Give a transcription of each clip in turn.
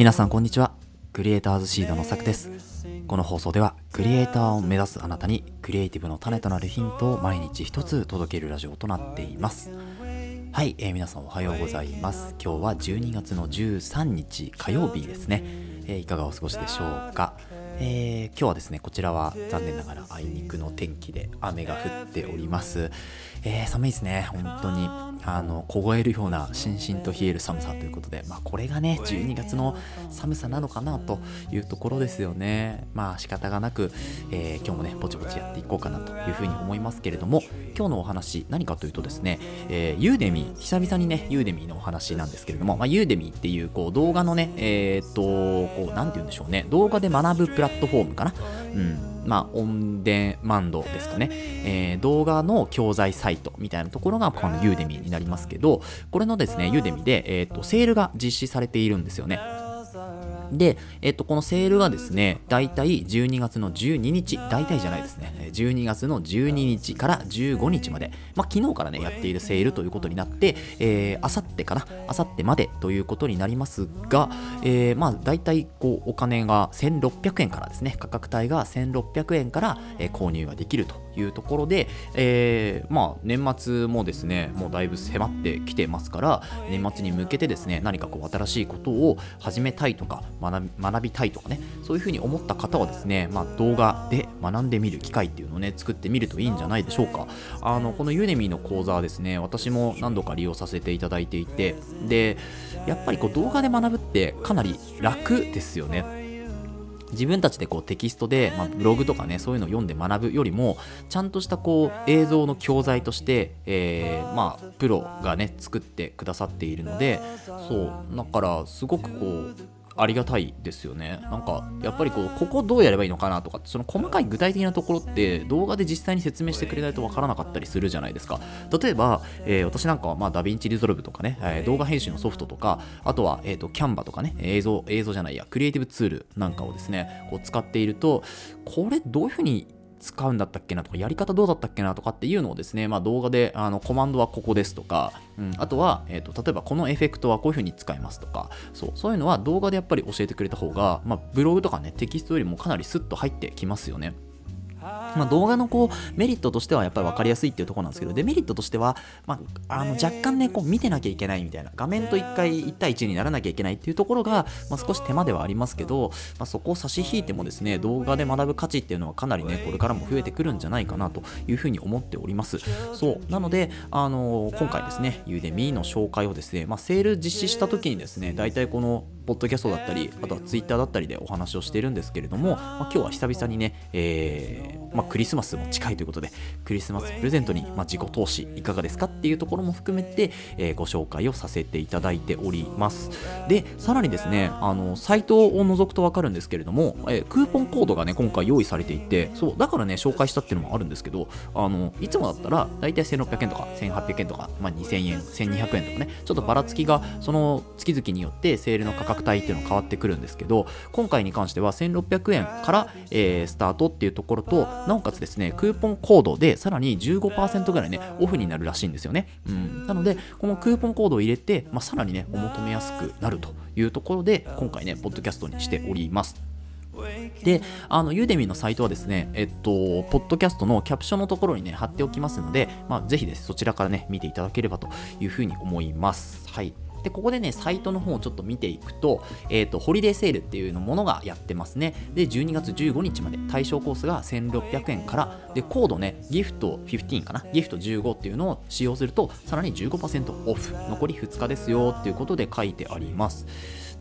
皆さんこんにちは。クリエイターズシードのさくです。この放送ではクリエイターを目指すあなたにクリエイティブの種となるヒントを毎日一つ届けるラジオとなっています。はい、えー皆さんおはようございます。今日は12月の13日火曜日ですね、えーいかがお過ごしでしょうか？えー今日はですねこちらは残念ながらあいにくの天気で雨が降っております、えー寒いですね。本当にあの凍えるようなしんしんと冷える寒さということでまあこれがね12月の寒さなのかなというところですよね。まあ仕方がなく、えー今日もねぼちぼちやっていこうかなというふうに思いますけれども今日のお話何かというとですね、えーユーデミー久々にねユーデミーのお話なんですけれども、まあ、ユーデミーっていうこう動画のねえーっとこうなんて言うんでしょうね動画で学ぶプラットフォームかな。うん。まあ、オンデマンドですかね、えー動画の教材サイトみたいなところがこのユーデミーになりますけど、これのですね、ユーデミーで、えーとセールが実施されているんですよね。で、えっと、このセールがですね、大体12月の12日、大体じゃないですね、12月の12日から15日まで、まあ、昨日からね、やっているセールということになって、えー、あさってかな、あさってまでということになりますが、えー、まあ、大体、こう、お金が1600円からですね、価格帯が1600円から、購入ができると。いうところで、えー、まあ、年末もですね、もうだいぶ迫ってきてますから、年末に向けてですね、何かこう、新しいことを始めたいとか、学びたいとかね、そういうふうに思った方はですね、まあ、動画で学んでみる機会っていうのをね、作ってみるといいんじゃないでしょうか。あの、このユーネミーの講座はですね、私も何度か利用させていただいていて、で、やっぱりこう動画で学ぶってかなり楽ですよね。自分たちでこうテキストで、まあ、ブログとかねそういうのを読んで学ぶよりもちゃんとしたこう映像の教材として、えーまあプロがね作ってくださっているのでそう。だからすごくこうありがたいですよね。なんかやっぱりこうここどうやればいいのかなとかその細かい具体的なところって動画で実際に説明してくれないとわからなかったりするじゃないですか。例えば、えー私なんかはまあ DaVinci Resolve とかね、えー動画編集のソフトとかあとは、えー、と Canva とかね映像映像じゃないやクリエイティブツールなんかをですねこう使っているとこれどういうふうに使うんだったっけなとか、やり方どうだったっけなとかっていうのをですね、まあ、動画であのコマンドはここですとか、うん、あとは、えーと、例えばこのエフェクトはこういうふうに使いますとか、そうそういうのは動画でやっぱり教えてくれた方が、まあ、ブログとかね、テキストよりもかなりスッと入ってきますよね。まあ、動画のこうメリットとしてはやっぱり分かりやすいっていうところなんですけどデメリットとしては、まあ、あの若干ねこう見てなきゃいけないみたいな画面と1回1対1にならなきゃいけないっていうところが、まあ、少し手間ではありますけど、まあ、そこを差し引いてもですね動画で学ぶ価値っていうのはかなりねこれからも増えてくるんじゃないかなというふうに思っております。そうなので、あの今回ですねユーデミーの紹介をですね、まあ、セール実施した時にですね大体このポッドキャストだったりあとはツイッターだったりでお話をしているんですけれども、まあ、今日は久々にね、えーまあ、クリスマスも近いということでクリスマスプレゼントに、まあ、自己投資いかがですかっていうところも含めて、えーご紹介をさせていただいております。でさらにですねあのサイトを覗くと分かるんですけれども、えークーポンコードがね今回用意されていてそうだからね紹介したっていうのもあるんですけどあのいつもだったら大体1600円とか1800円とか、まあ、2000円1200円とかねちょっとばらつきがその月々によってセールの価格帯っていうのが変わってくるんですけど今回に関しては1600円から、えースタートっていうところとなおかつですねクーポンコードでさらに15%ぐらいねオフになるらしいんですよね、うん、なのでこのクーポンコードを入れて、まあ、さらにねお求めやすくなるというところで今回ねポッドキャストにしておりますで、あの、ユーデミのサイトはですね、えっと、ポッドキャストのキャプションのところにね、貼っておきますので、まあ、ぜひです、ねそちらからね、見ていただければというふうに思います。はい。で、ここでね、サイトの方をちょっと見ていくと、えっ、と、ホリデーセールっていうものがやってますね。で、12月15日まで対象コースが1600円から、で、コードね、ギフト15かな、ギフト15っていうのを使用すると、さらに15%オフ、残り2日ですよっていうことで書いてあります。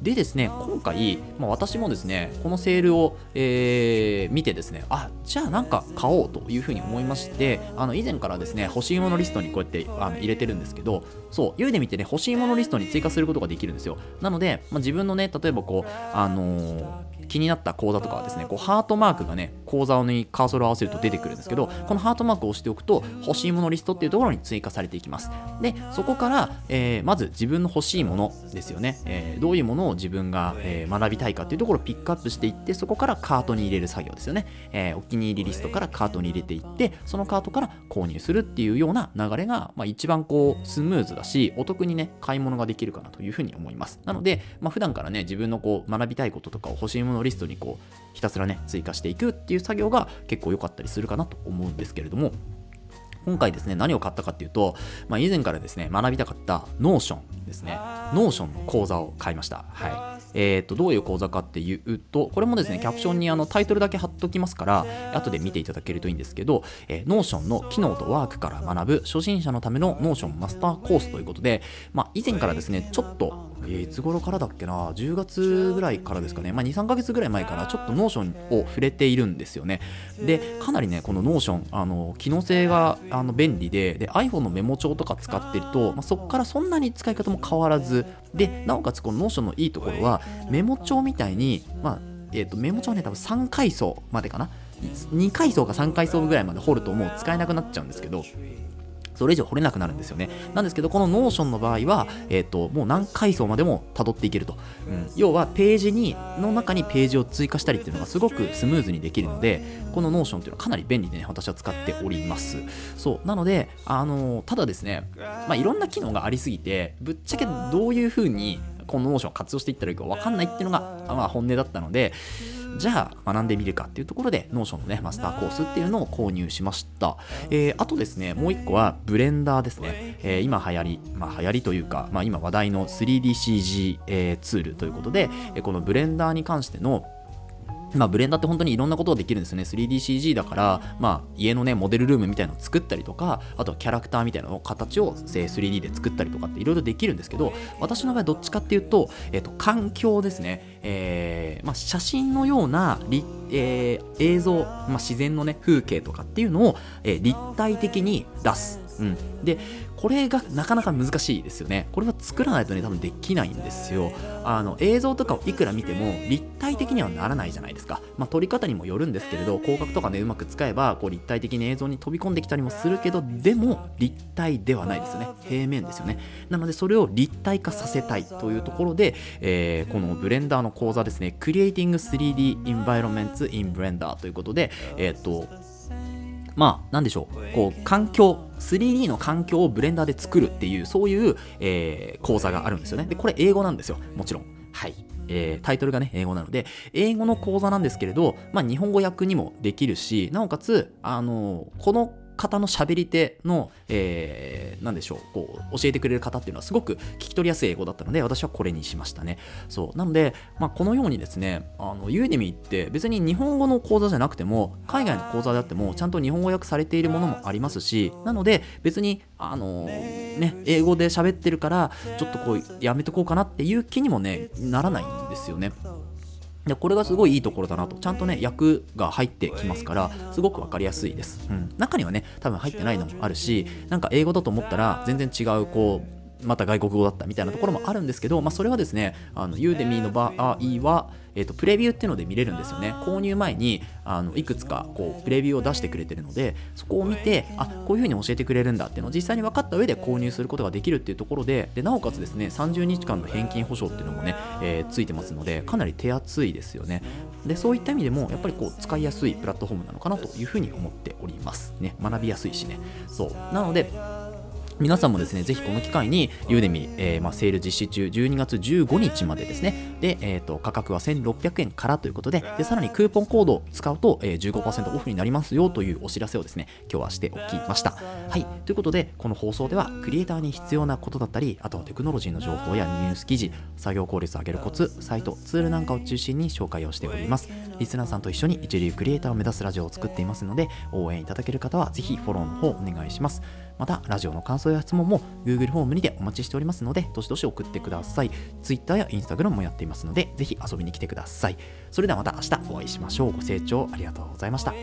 でですね、今回、まあ、私もですね、このセールを、えー見てですね、あ、じゃあなんか買おうというふうに思いまして、あの、以前からですね、欲しいものリストにこうやってあの入れてるんですけど、そう、ユーデミってね、欲しいものリストに追加することができるんですよ。なので、まあ、自分のね、例えばこう、あのー気になった講座とかはですねこうハートマークがね講座にカーソルを合わせると出てくるんですけどこのハートマークを押しておくと欲しいものリストっていうところに追加されていきます。でそこから、えー、まず自分の欲しいものですよね、えー、どういうものを自分が、えー、学びたいかっていうところをピックアップしていってそこからカートに入れる作業ですよね、えお気に入りリストからカートに入れていってそのカートから購入するっていうような流れが、まあ、一番こうスムーズだしお得にね買い物ができるかなというふうに思います。なので、まあ、普段からね自分のこう学びたいこととかを欲しいもののリストにこうひたすらね追加していくっていう作業が結構良かったりするかなと思うんですけれども今回ですね、何を買ったかっていうと、まあ、以前からですね、学びたかった Notion ですね。Notion の講座を買いました。はい。えー、とどういう講座かっていうとこれもですねキャプションにあのタイトルだけ貼っときますから後で見ていただけるといいんですけど、えー、Notion の機能とワークから学ぶ初心者のための Notion マスターコースということで、まあ、以前からですねちょっとえ、いつ頃からだっけな？10月ぐらいからですかね、まあ、23ヶ月ぐらい前からちょっと Notion を触れているんですよね。でかなりねこの Notion あの機能性があの便利でで iPhone のメモ帳とか使ってると、まあ、そこからそんなに使い方も変わらずでなおかつこの Notion のいいところはメモ帳みたいに、まあえー、とメモ帳はね多分3階層までかな。2階層か3階層ぐらいまで掘るともう使えなくなっちゃうんですけどそれ以上掘れなくなるんですよね。なんですけど、この Notion の場合は、えっ、ー、と、もう何階層までも辿っていけると。うん、要は、ページに、の中にページを追加したりっていうのがすごくスムーズにできるので、この Notion っていうのはかなり便利でね、私は使っております。そう。なので、あのー、ただですね、まあ、いろんな機能がありすぎて、ぶっちゃけどういう風に、この Notion を活用していったらいいか分かんないっていうのが、まあ、本音だったので、じゃあ学んでみるかっていうところで Notion のねマスターコースっていうのを購入しました、えー、あとですねもう一個はブレンダーですね、えー、今流行り、まあ、流行りというか、まあ、今話題の 3DCG、えー、ツールということで、このブレンダーに関してのまあ、ブレンダーって本当にいろんなことができるんですよね。3DCG だから、まあ、家のね、モデルルームみたいなのを作ったりとか、あとはキャラクターみたいなの形を 3D で作ったりとかっていろいろできるんですけど、私の場合どっちかっていうと、えっ、と、環境ですね。えー、まあ、写真のようなえー、映像、まあ、自然のね、風景とかっていうのを、えー、立体的に出す。うん。で、これがなかなか難しいですよね。これは作らないとね、多分できないんですよ。あの、映像とかをいくら見ても立体的にはならないじゃないですか。まあ、撮り方にもよるんですけれど、広角とかね、うまく使えば、こう立体的に映像に飛び込んできたりもするけど、でも立体ではないですよね。平面ですよね。なので、それを立体化させたいというところで、えー、このブレンダーの講座ですね、Creating 3D Environments in Blender ということで、えっ、と、まあ、なんでしょう、こう、環境、3D の環境をブレンダーで作るっていう、そういう、えー、講座があるんですよね。で、これ英語なんですよ。もちろん。はい。えー、タイトルがね、英語なので、英語の講座なんですけれど、まあ、日本語訳にもできるし、なおかつ、あのこの方の喋り手の、えー、でしょう、こう、教えてくれる方っていうのはすごく聞き取りやすい英語だったので、私はこれにしましたね。そう。なので、まあ、このようにですね、あの、ユーデミって別に日本語の講座じゃなくても、海外の講座であっても、ちゃんと日本語訳されているものもありますし、なので、別に、あの、ね、英語で喋ってるから、ちょっとこう、やめとこうかなっていう気にもね、ならないんですよね。でこれがすごいいいところだなと。ちゃんとね役が入ってきますからすごく分かりやすいです、うん、中にはね多分入ってないのもあるしなんか英語だと思ったら全然違うこうまた外国語だったみたいなところもあるんですけど、まあ、それはですね、あのユーデミーの場合は、えーと、プレビューっていうので見れるんですよね。購入前にあのいくつかこうプレビューを出してくれてるので、そこを見て、あこういうふうに教えてくれるんだっていうのを実際に分かった上で購入することができるっていうところで、でなおかつですね、30日間の返金保証っていうのもね、えー、ついてますので、かなり手厚いですよね。で、そういった意味でも、やっぱりこう使いやすいプラットフォームなのかなというふうに思っておりますね。学びやすいしね。そう。なので、皆さんもですね、ぜひこの機会に、ユーデミ、えー、まあ、セール実施中、12月15日までですね、で、え、ー、と、価格は1600円からということで、で、さらにクーポンコードを使うと、えー、15%オフになりますよというお知らせをですね、今日はしておきました。はい。ということで、この放送では、クリエイターに必要なことだったり、あとはテクノロジーの情報やニュース記事、作業効率を上げるコツ、サイト、ツールなんかを中心に紹介をしております。リスナーさんと一緒に一流クリエイターを目指すラジオを作っていますので、応援いただける方は、ぜひフォローの方お願いします。また、ラジオの感想や質問も Google フォームにてお待ちしておりますので、どしどし送ってください。Twitter や Instagram もやっていますので、ぜひ遊びに来てください。それではまた明日お会いしましょう。ご清聴ありがとうございました。